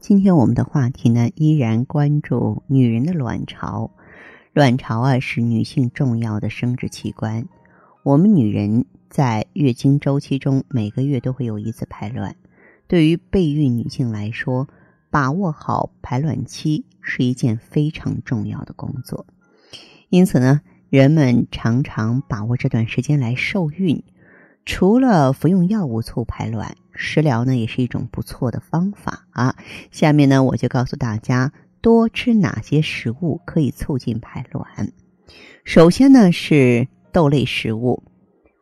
今天我们的话题呢，依然关注女人的卵巢。卵巢啊，是女性重要的生殖器官。我们女人在月经周期中，每个月都会有一次排卵。对于备孕女性来说，把握好排卵期是一件非常重要的工作。因此呢，人们常常把握这段时间来受孕。除了服用药物促排卵，食疗呢也是一种不错的方法啊。下面呢，我就告诉大家多吃哪些食物可以促进排卵。首先呢是豆类食物。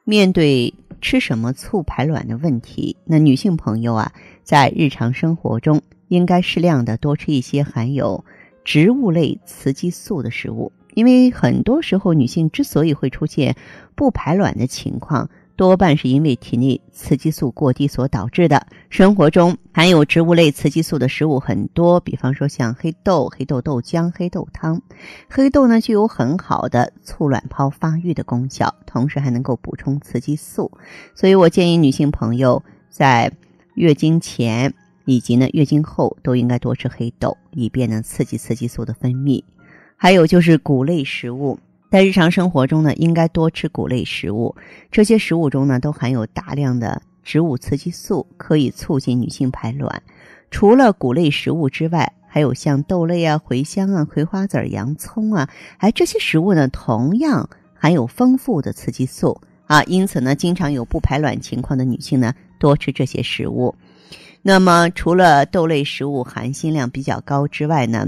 面对吃什么促排卵的问题，那女性朋友啊，在日常生活中应该适量的多吃一些含有植物类雌激素的食物，因为很多时候女性之所以会出现不排卵的情况。多半是因为体内雌激素过低所导致的。生活中含有植物类雌激素的食物很多，比方说像黑豆、黑豆豆浆、黑豆汤。黑豆呢具有很好的促卵泡发育的功效，同时还能够补充雌激素。所以我建议女性朋友在月经前以及呢月经后都应该多吃黑豆，以便呢刺激雌激素的分泌。还有就是谷类食物。在日常生活中呢，应该多吃谷类食物。这些食物中呢，都含有大量的植物雌激素，可以促进女性排卵。除了谷类食物之外，还有像豆类啊、茴香啊、葵花籽、洋葱啊，哎，这些食物呢，同样含有丰富的雌激素啊。因此呢，经常有不排卵情况的女性呢，多吃这些食物。那么，除了豆类食物含锌量比较高之外呢，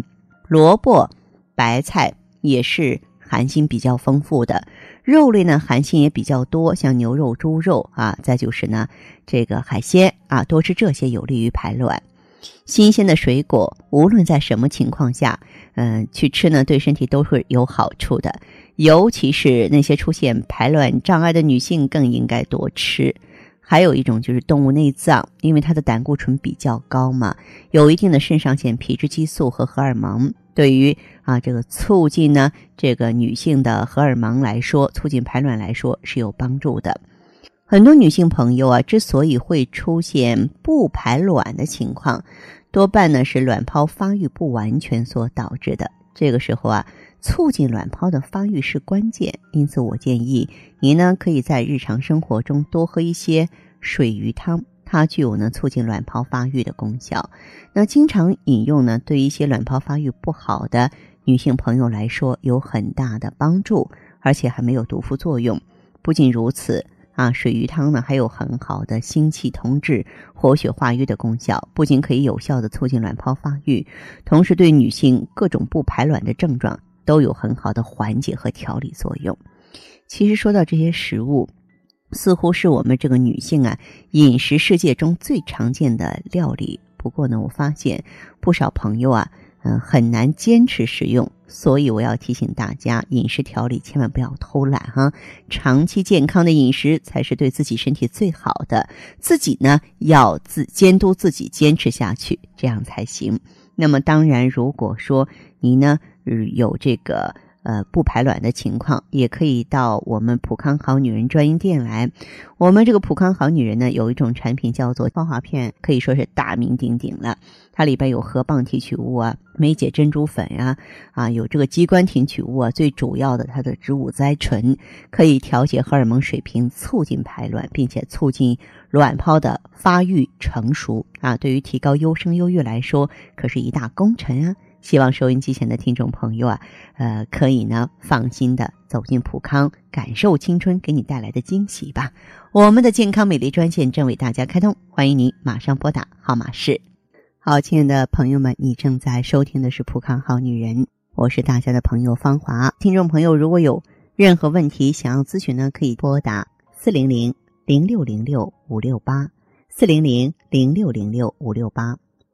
萝卜、白菜也是。含锌比较丰富的肉类呢，含锌也比较多，像牛肉、猪肉啊。再就是呢，这个海鲜啊，多吃这些有利于排卵。新鲜的水果，无论在什么情况下，嗯，去吃呢，对身体都是有好处的。尤其是那些出现排卵障碍的女性，更应该多吃。还有一种就是动物内脏，因为它的胆固醇比较高嘛，有一定的肾上腺皮质激素和荷尔蒙。对于啊，这个促进呢，这个女性的荷尔蒙来说，促进排卵来说是有帮助的。很多女性朋友啊，之所以会出现不排卵的情况，多半呢是卵泡发育不完全所导致的。这个时候啊，促进卵泡的发育是关键。因此，我建议您呢，可以在日常生活中多喝一些水鱼汤。它具有呢促进卵泡发育的功效，那经常饮用呢，对一些卵泡发育不好的女性朋友来说有很大的帮助，而且还没有毒副作用。不仅如此啊，水鱼汤呢还有很好的心气通滞、活血化瘀的功效，不仅可以有效的促进卵泡发育，同时对女性各种不排卵的症状都有很好的缓解和调理作用。其实说到这些食物。似乎是我们这个女性啊，饮食世界中最常见的料理。不过呢，我发现不少朋友啊，嗯，很难坚持食用。所以我要提醒大家，饮食调理千万不要偷懒哈。长期健康的饮食才是对自己身体最好的。自己呢，要自监督自己，坚持下去，这样才行。那么，当然，如果说你呢，有这个。呃，不排卵的情况，也可以到我们普康好女人专营店来。我们这个普康好女人呢，有一种产品叫做芳华片，可以说是大名鼎鼎了。它里边有河蚌提取物啊、梅解珍珠粉呀，啊，有这个鸡冠提取物啊。最主要的，它的植物甾醇可以调节荷尔蒙水平，促进排卵，并且促进卵泡的发育成熟啊。对于提高优生优育来说，可是一大功臣啊。希望收音机前的听众朋友啊，呃，可以呢放心的走进普康，感受青春给你带来的惊喜吧。我们的健康美丽专线正为大家开通，欢迎您马上拨打，号码是。好，亲爱的朋友们，你正在收听的是普康好女人，我是大家的朋友芳华。听众朋友，如果有任何问题想要咨询呢，可以拨打四零零零六零六五六八四零零零六零六五六八。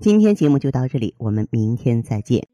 今天节目就到这里，我们明天再见。